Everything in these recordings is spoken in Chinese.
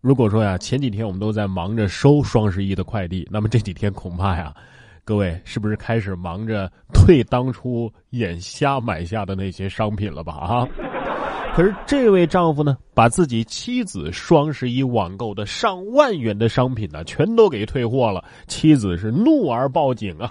如果说呀，前几天我们都在忙着收双十一的快递，那么这几天恐怕呀，各位是不是开始忙着退当初眼瞎买下的那些商品了吧？啊！可是这位丈夫呢，把自己妻子双十一网购的上万元的商品呢，全都给退货了。妻子是怒而报警啊！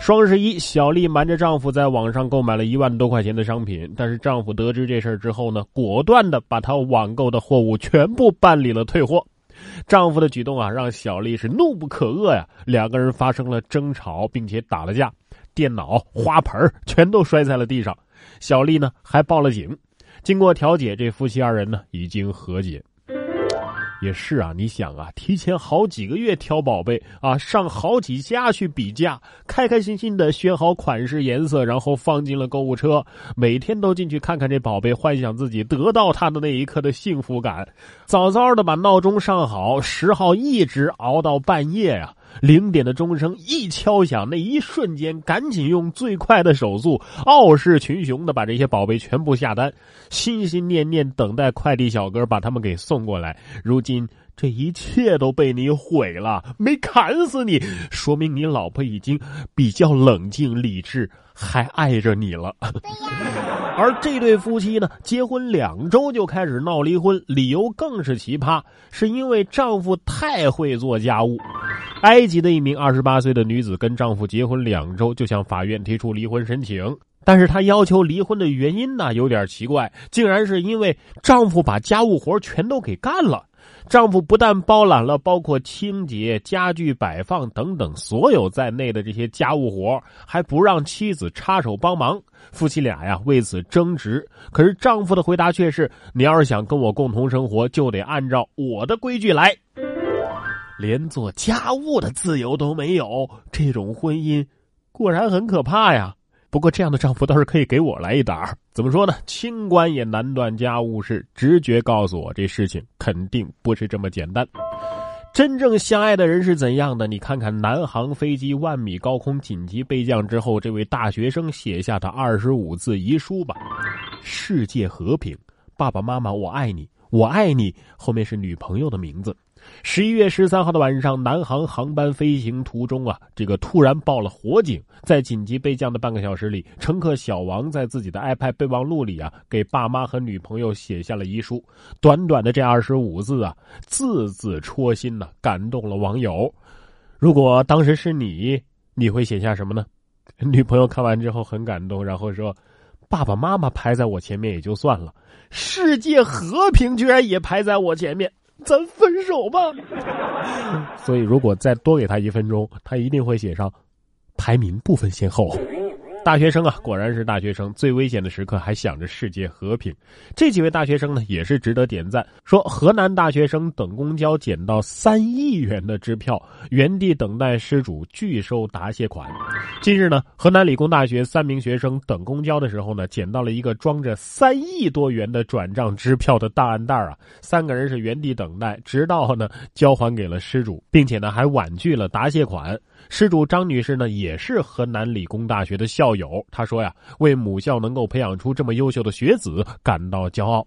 双十一，小丽瞒着丈夫在网上购买了一万多块钱的商品，但是丈夫得知这事之后呢，果断的把她网购的货物全部办理了退货。丈夫的举动啊，让小丽是怒不可遏呀，两个人发生了争吵，并且打了架，电脑、花盆全都摔在了地上。小丽呢，还报了警。经过调解，这夫妻二人呢已经和解。也是啊，你想啊，提前好几个月挑宝贝啊，上好几家去比价，开开心心的选好款式、颜色，然后放进了购物车，每天都进去看看这宝贝，幻想自己得到它的那一刻的幸福感。早早的把闹钟上好，十号一直熬到半夜啊。零点的钟声一敲响，那一瞬间，赶紧用最快的手速，傲视群雄的把这些宝贝全部下单，心心念念等待快递小哥把他们给送过来。如今这一切都被你毁了，没砍死你，说明你老婆已经比较冷静理智，还爱着你了。而这对夫妻呢，结婚两周就开始闹离婚，理由更是奇葩，是因为丈夫太会做家务。埃及的一名二十八岁的女子跟丈夫结婚两周就向法院提出离婚申请，但是她要求离婚的原因呢有点奇怪，竟然是因为丈夫把家务活全都给干了。丈夫不但包揽了包括清洁、家具摆放等等所有在内的这些家务活，还不让妻子插手帮忙。夫妻俩呀为此争执，可是丈夫的回答却是：“你要是想跟我共同生活，就得按照我的规矩来。”连做家务的自由都没有，这种婚姻果然很可怕呀。不过这样的丈夫倒是可以给我来一打。怎么说呢？清官也难断家务事，直觉告诉我这事情肯定不是这么简单。真正相爱的人是怎样的？你看看南航飞机万米高空紧急备降之后，这位大学生写下的二十五字遗书吧：世界和平，爸爸妈妈我爱你，我爱你。后面是女朋友的名字。十一月十三号的晚上，南航航班飞行途中啊，这个突然报了火警。在紧急备降的半个小时里，乘客小王在自己的 iPad 备忘录里啊，给爸妈和女朋友写下了遗书。短短的这二十五字啊，字字戳心呐，感动了网友。如果当时是你，你会写下什么呢？女朋友看完之后很感动，然后说：“爸爸妈妈排在我前面也就算了，世界和平居然也排在我前面。”咱分手吧。所以，如果再多给他一分钟，他一定会写上排名不分先后。大学生啊，果然是大学生。最危险的时刻还想着世界和平。这几位大学生呢，也是值得点赞。说河南大学生等公交捡到三亿元的支票，原地等待失主拒收答谢款。近日呢，河南理工大学三名学生等公交的时候呢，捡到了一个装着三亿多元的转账支票的档案袋啊。三个人是原地等待，直到呢交还给了失主，并且呢还婉拒了答谢款。失主张女士呢，也是河南理工大学的校友。她说呀，为母校能够培养出这么优秀的学子感到骄傲。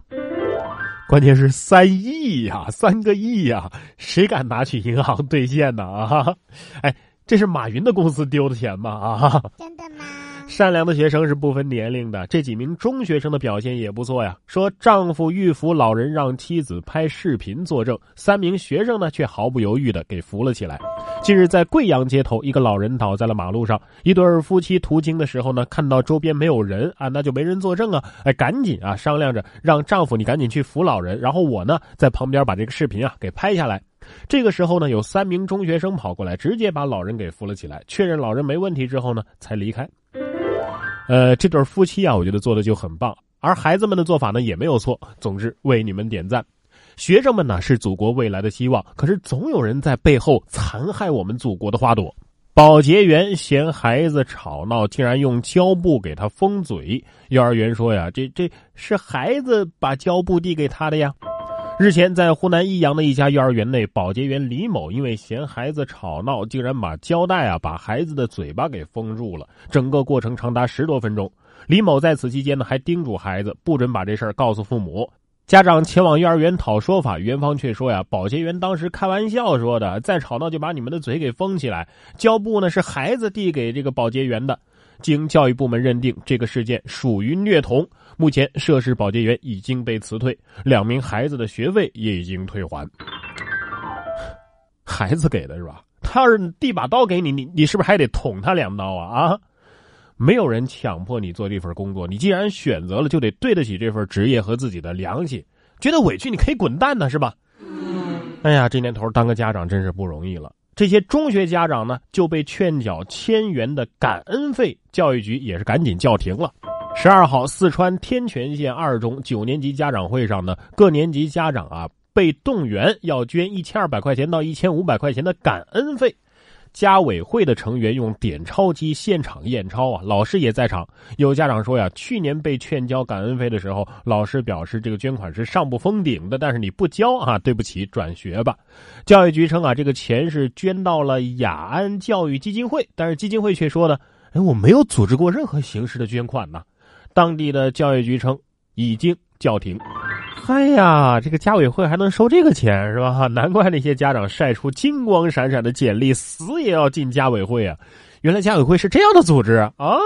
关键是三亿呀，三个亿呀，谁敢拿去银行兑现呢？啊，哎，这是马云的公司丢的钱吗？啊，真的吗？善良的学生是不分年龄的，这几名中学生的表现也不错呀。说丈夫欲扶老人，让妻子拍视频作证，三名学生呢却毫不犹豫的给扶了起来。近日在贵阳街头，一个老人倒在了马路上，一对夫妻途经的时候呢，看到周边没有人啊，那就没人作证啊，哎，赶紧啊商量着让丈夫你赶紧去扶老人，然后我呢在旁边把这个视频啊给拍下来。这个时候呢，有三名中学生跑过来，直接把老人给扶了起来，确认老人没问题之后呢，才离开。呃，这对夫妻啊，我觉得做的就很棒，而孩子们的做法呢也没有错。总之，为你们点赞。学生们呢是祖国未来的希望，可是总有人在背后残害我们祖国的花朵。保洁员嫌孩子吵闹，竟然用胶布给他封嘴。幼儿园说呀，这这是孩子把胶布递给他的呀。日前，在湖南益阳的一家幼儿园内，保洁员李某因为嫌孩子吵闹，竟然把胶带啊把孩子的嘴巴给封住了。整个过程长达十多分钟。李某在此期间呢，还叮嘱孩子不准把这事儿告诉父母。家长前往幼儿园讨说法，园方却说呀，保洁员当时开玩笑说的，再吵闹就把你们的嘴给封起来。胶布呢是孩子递给这个保洁员的，经教育部门认定，这个事件属于虐童。目前涉事保洁员已经被辞退，两名孩子的学费也已经退还。孩子给的是吧？他要是递把刀给你，你你是不是还得捅他两刀啊？啊？没有人强迫你做这份工作，你既然选择了，就得对得起这份职业和自己的良心。觉得委屈，你可以滚蛋呢，是吧？哎呀，这年头当个家长真是不容易了。这些中学家长呢，就被劝缴千元的感恩费，教育局也是赶紧叫停了。十二号，四川天全县二中九年级家长会上呢，各年级家长啊被动员要捐一千二百块钱到一千五百块钱的感恩费。家委会的成员用点钞机现场验钞啊，老师也在场。有家长说呀，去年被劝交感恩费的时候，老师表示这个捐款是上不封顶的，但是你不交啊，对不起，转学吧。教育局称啊，这个钱是捐到了雅安教育基金会，但是基金会却说呢，哎，我没有组织过任何形式的捐款呢。当地的教育局称已经叫停。哎呀，这个家委会还能收这个钱是吧？难怪那些家长晒出金光闪闪的简历，死也要进家委会啊！原来家委会是这样的组织啊！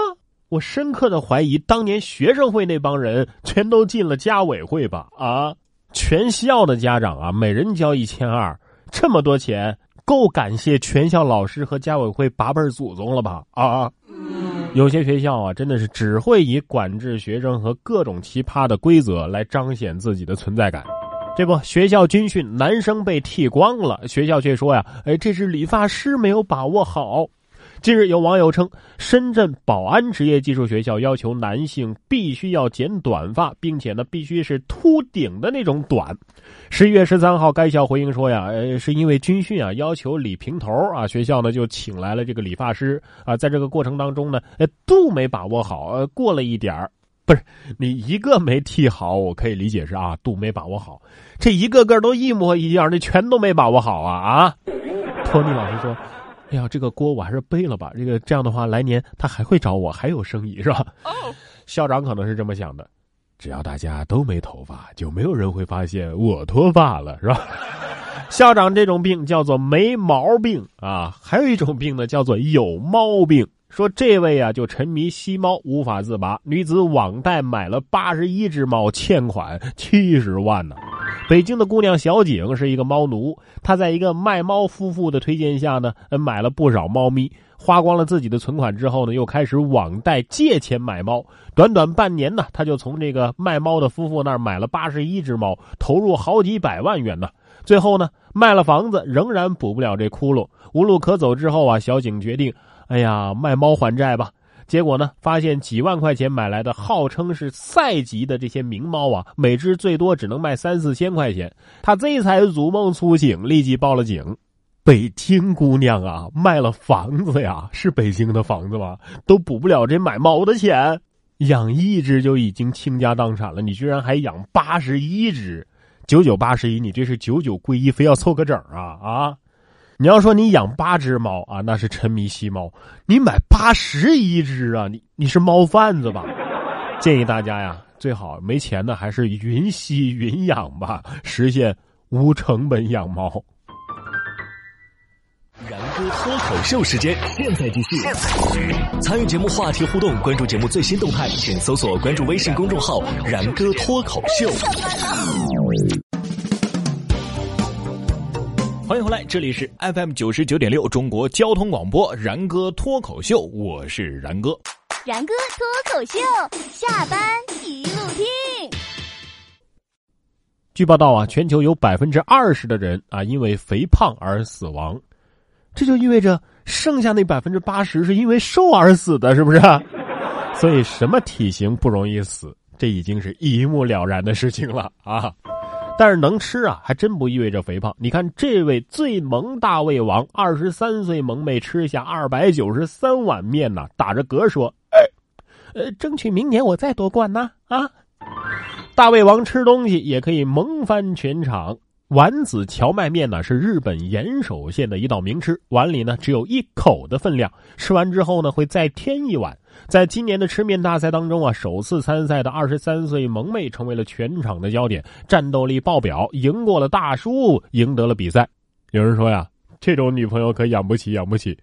我深刻的怀疑，当年学生会那帮人全都进了家委会吧？啊！全校的家长啊，每人交一千二，这么多钱够感谢全校老师和家委会八辈祖宗了吧？啊！有些学校啊，真的是只会以管制学生和各种奇葩的规则来彰显自己的存在感。这不，学校军训，男生被剃光了，学校却说呀：“哎，这是理发师没有把握好。”近日，有网友称，深圳宝安职业技术学校要求男性必须要剪短发，并且呢，必须是秃顶的那种短。十一月十三号，该校回应说呀，呃，是因为军训啊，要求理平头啊，学校呢就请来了这个理发师啊，在这个过程当中呢，呃，度没把握好，呃，过了一点儿，不是你一个没剃好，我可以理解是啊，度没把握好，这一个个都一模一样，这全都没把握好啊啊！托尼老师说。哎呀，这个锅我还是背了吧。这个这样的话，来年他还会找我，还有生意是吧？哦，校长可能是这么想的，只要大家都没头发，就没有人会发现我脱发了，是吧？校长这种病叫做没毛病啊，还有一种病呢，叫做有猫病。说这位啊，就沉迷吸猫无法自拔，女子网贷买了八十一只猫，欠款七十万呢。北京的姑娘小景是一个猫奴，她在一个卖猫夫妇的推荐下呢，买了不少猫咪，花光了自己的存款之后呢，又开始网贷借钱买猫。短短半年呢，她就从这个卖猫的夫妇那儿买了八十一只猫，投入好几百万元呢。最后呢，卖了房子仍然补不了这窟窿，无路可走之后啊，小景决定，哎呀，卖猫还债吧。结果呢？发现几万块钱买来的号称是赛级的这些名猫啊，每只最多只能卖三四千块钱。他这才如梦初醒，立即报了警。北京姑娘啊，卖了房子呀？是北京的房子吗？都补不了这买猫的钱。养一只就已经倾家荡产了，你居然还养八十一只？九九八十一，你这是九九归一，非要凑个整啊啊！你要说你养八只猫啊，那是沉迷吸猫；你买八十一只啊，你你是猫贩子吧？建议大家呀，最好没钱的还是云吸云养吧，实现无成本养猫。然哥脱口秀时间，现在继续。参与节目话题互动，关注节目最新动态，请搜索关注微信公众号“然哥脱口秀”。欢迎回来，这里是 FM 九十九点六中国交通广播然哥脱口秀，我是然哥。然哥脱口秀，下班一路听。据报道啊，全球有百分之二十的人啊因为肥胖而死亡，这就意味着剩下那百分之八十是因为瘦而死的，是不是？所以什么体型不容易死，这已经是一目了然的事情了啊。但是能吃啊，还真不意味着肥胖。你看这位最萌大胃王，二十三岁萌妹吃下二百九十三碗面呢，打着嗝说：“呃，争取明年我再夺冠呢。”啊，大胃王吃东西也可以萌翻全场。丸子荞麦面呢是日本岩手县的一道名吃，碗里呢只有一口的分量，吃完之后呢会再添一碗。在今年的吃面大赛当中啊，首次参赛的二十三岁萌妹成为了全场的焦点，战斗力爆表，赢过了大叔，赢得了比赛。有人说呀，这种女朋友可养不起，养不起。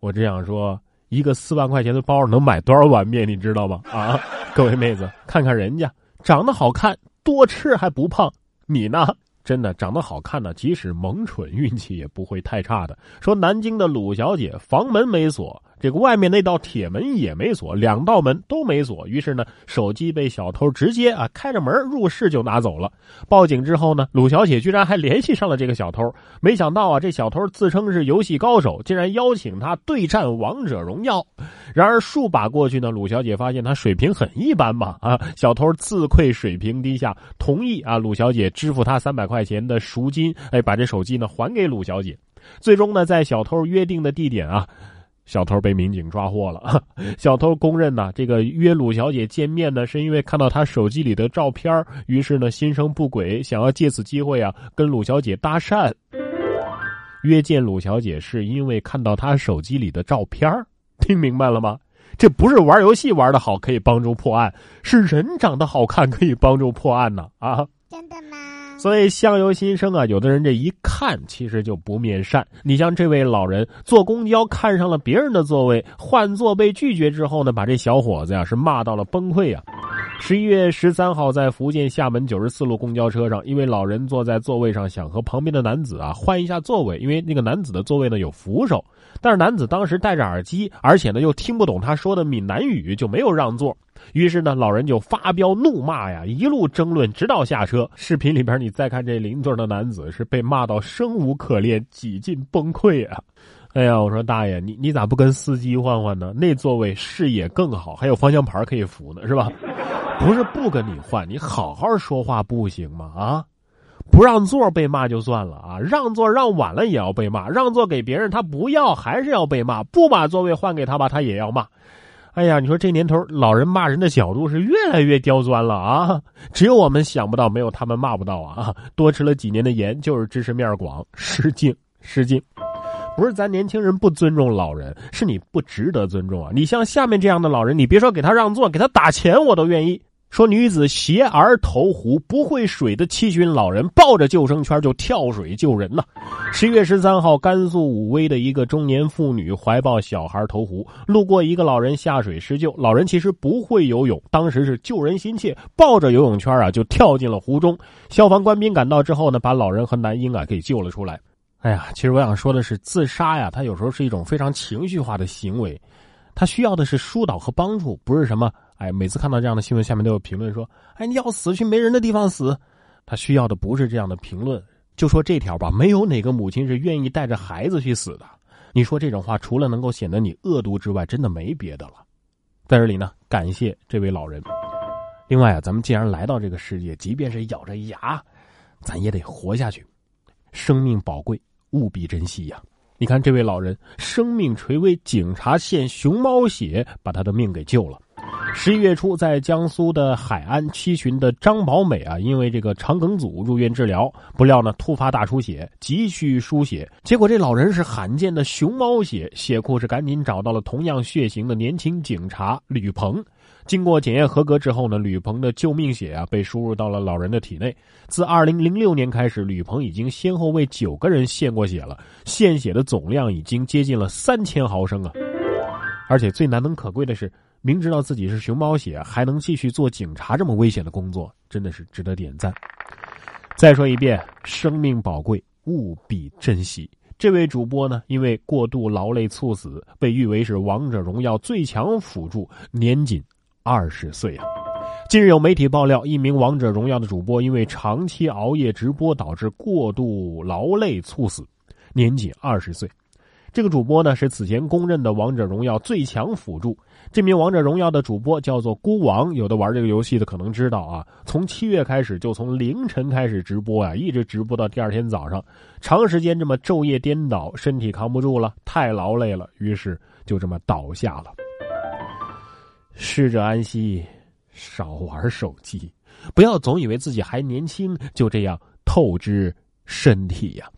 我只想说，一个四万块钱的包能买多少碗面，你知道吗？啊，各位妹子，看看人家长得好看，多吃还不胖，你呢？真的长得好看呢，即使萌蠢，运气也不会太差的。说南京的鲁小姐房门没锁。这个外面那道铁门也没锁，两道门都没锁。于是呢，手机被小偷直接啊开着门入室就拿走了。报警之后呢，鲁小姐居然还联系上了这个小偷。没想到啊，这小偷自称是游戏高手，竟然邀请他对战王者荣耀。然而数把过去呢，鲁小姐发现他水平很一般嘛啊！小偷自愧水平低下，同意啊鲁小姐支付他三百块钱的赎金，哎，把这手机呢还给鲁小姐。最终呢，在小偷约定的地点啊。小偷被民警抓获了。小偷供认呢，这个约鲁小姐见面呢，是因为看到她手机里的照片，于是呢心生不轨，想要借此机会啊跟鲁小姐搭讪。约见鲁小姐是因为看到她手机里的照片，听明白了吗？这不是玩游戏玩的好可以帮助破案，是人长得好看可以帮助破案呢啊！所以相由心生啊，有的人这一看其实就不面善。你像这位老人坐公交看上了别人的座位，换座被拒绝之后呢，把这小伙子呀是骂到了崩溃啊。十一月十三号，在福建厦门九十四路公交车上，一位老人坐在座位上，想和旁边的男子啊换一下座位，因为那个男子的座位呢有扶手，但是男子当时戴着耳机，而且呢又听不懂他说的闽南语，就没有让座。于是呢，老人就发飙怒骂呀，一路争论，直到下车。视频里边，你再看这邻座的男子是被骂到生无可恋，几近崩溃啊！哎呀，我说大爷，你你咋不跟司机换换呢？那座位视野更好，还有方向盘可以扶呢，是吧？不是不跟你换，你好好说话不行吗？啊，不让座被骂就算了啊，让座让晚了也要被骂，让座给别人他不要还是要被骂，不把座位换给他吧，他也要骂。哎呀，你说这年头老人骂人的角度是越来越刁钻了啊！只有我们想不到，没有他们骂不到啊！多吃了几年的盐，就是知识面广，失敬失敬。不是咱年轻人不尊重老人，是你不值得尊重啊！你像下面这样的老人，你别说给他让座，给他打钱我都愿意。说女子携儿投湖，不会水的七旬老人抱着救生圈就跳水救人了。十一月十三号，甘肃武威的一个中年妇女怀抱小孩投湖，路过一个老人下水施救，老人其实不会游泳，当时是救人心切，抱着游泳圈啊就跳进了湖中。消防官兵赶到之后呢，把老人和男婴啊给救了出来。哎呀，其实我想说的是，自杀呀，它有时候是一种非常情绪化的行为，它需要的是疏导和帮助，不是什么。哎，每次看到这样的新闻，下面都有评论说：“哎，你要死去没人的地方死。”他需要的不是这样的评论，就说这条吧，没有哪个母亲是愿意带着孩子去死的。你说这种话，除了能够显得你恶毒之外，真的没别的了。在这里呢，感谢这位老人。另外啊，咱们既然来到这个世界，即便是咬着牙，咱也得活下去。生命宝贵，务必珍惜呀！你看这位老人，生命垂危，警察献熊猫血，把他的命给救了。十一月初，在江苏的海安七旬的张宝美啊，因为这个肠梗阻入院治疗，不料呢突发大出血，急需输血。结果这老人是罕见的熊猫血，血库是赶紧找到了同样血型的年轻警察吕鹏。经过检验合格之后呢，吕鹏的救命血啊被输入到了老人的体内。自二零零六年开始，吕鹏已经先后为九个人献过血了，献血的总量已经接近了三千毫升啊！而且最难能可贵的是。明知道自己是熊猫血，还能继续做警察这么危险的工作，真的是值得点赞。再说一遍，生命宝贵，务必珍惜。这位主播呢，因为过度劳累猝死，被誉为是王者荣耀最强辅助，年仅二十岁啊。近日有媒体爆料，一名王者荣耀的主播因为长期熬夜直播导致过度劳累猝死，年仅二十岁。这个主播呢是此前公认的王者荣耀最强辅助。这名王者荣耀的主播叫做孤王，有的玩这个游戏的可能知道啊。从七月开始就从凌晨开始直播啊，一直直播到第二天早上，长时间这么昼夜颠倒，身体扛不住了，太劳累了，于是就这么倒下了。逝者安息，少玩手机，不要总以为自己还年轻，就这样透支身体呀。